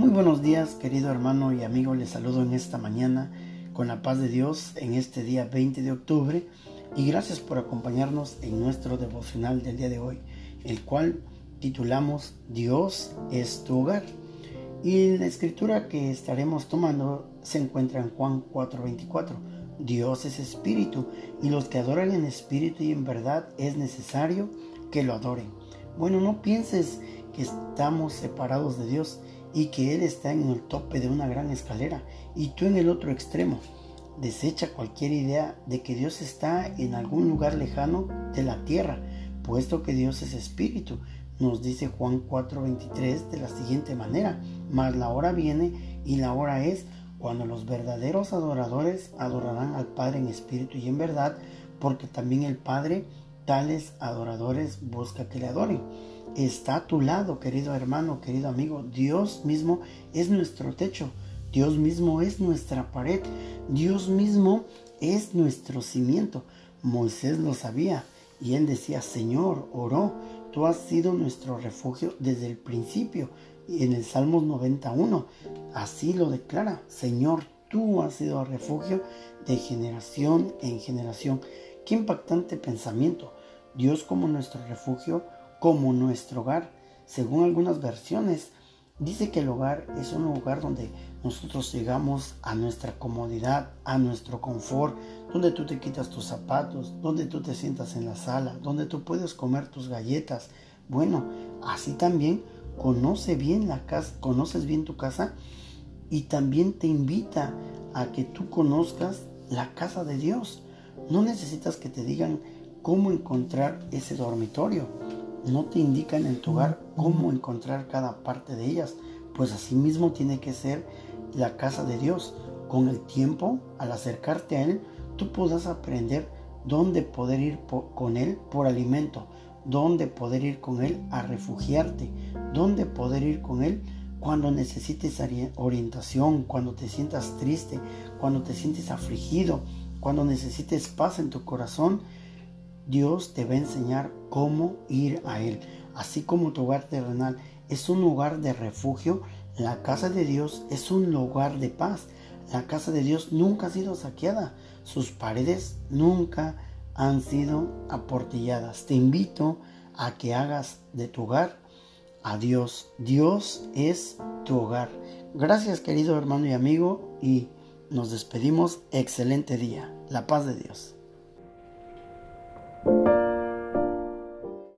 Muy buenos días, querido hermano y amigo. Les saludo en esta mañana con la paz de Dios en este día 20 de octubre y gracias por acompañarnos en nuestro devocional del día de hoy, el cual titulamos Dios es tu hogar. Y la escritura que estaremos tomando se encuentra en Juan 4:24. Dios es espíritu y los que adoran en espíritu y en verdad es necesario que lo adoren. Bueno, no pienses que estamos separados de Dios y que Él está en el tope de una gran escalera y tú en el otro extremo. Desecha cualquier idea de que Dios está en algún lugar lejano de la tierra, puesto que Dios es espíritu. Nos dice Juan 4:23 de la siguiente manera, mas la hora viene y la hora es cuando los verdaderos adoradores adorarán al Padre en espíritu y en verdad, porque también el Padre tales adoradores busca que le adoren. Está a tu lado, querido hermano, querido amigo. Dios mismo es nuestro techo. Dios mismo es nuestra pared. Dios mismo es nuestro cimiento. Moisés lo sabía y él decía, Señor, oró, tú has sido nuestro refugio desde el principio. Y en el Salmos 91, así lo declara, Señor, tú has sido refugio de generación en generación. Qué impactante pensamiento. Dios como nuestro refugio, como nuestro hogar. Según algunas versiones, dice que el hogar es un lugar donde nosotros llegamos a nuestra comodidad, a nuestro confort, donde tú te quitas tus zapatos, donde tú te sientas en la sala, donde tú puedes comer tus galletas. Bueno, así también conoce bien la casa, conoces bien tu casa y también te invita a que tú conozcas la casa de Dios. No necesitas que te digan cómo encontrar ese dormitorio. No te indican en tu hogar cómo encontrar cada parte de ellas. Pues así mismo tiene que ser la casa de Dios. Con el tiempo, al acercarte a Él, tú podrás aprender dónde poder ir con Él por alimento, dónde poder ir con Él a refugiarte, dónde poder ir con Él cuando necesites orientación, cuando te sientas triste, cuando te sientes afligido, cuando necesites paz en tu corazón Dios te va a enseñar cómo ir a Él. Así como tu hogar terrenal es un lugar de refugio, la casa de Dios es un lugar de paz. La casa de Dios nunca ha sido saqueada. Sus paredes nunca han sido aportilladas. Te invito a que hagas de tu hogar a Dios. Dios es tu hogar. Gracias querido hermano y amigo y nos despedimos. Excelente día. La paz de Dios.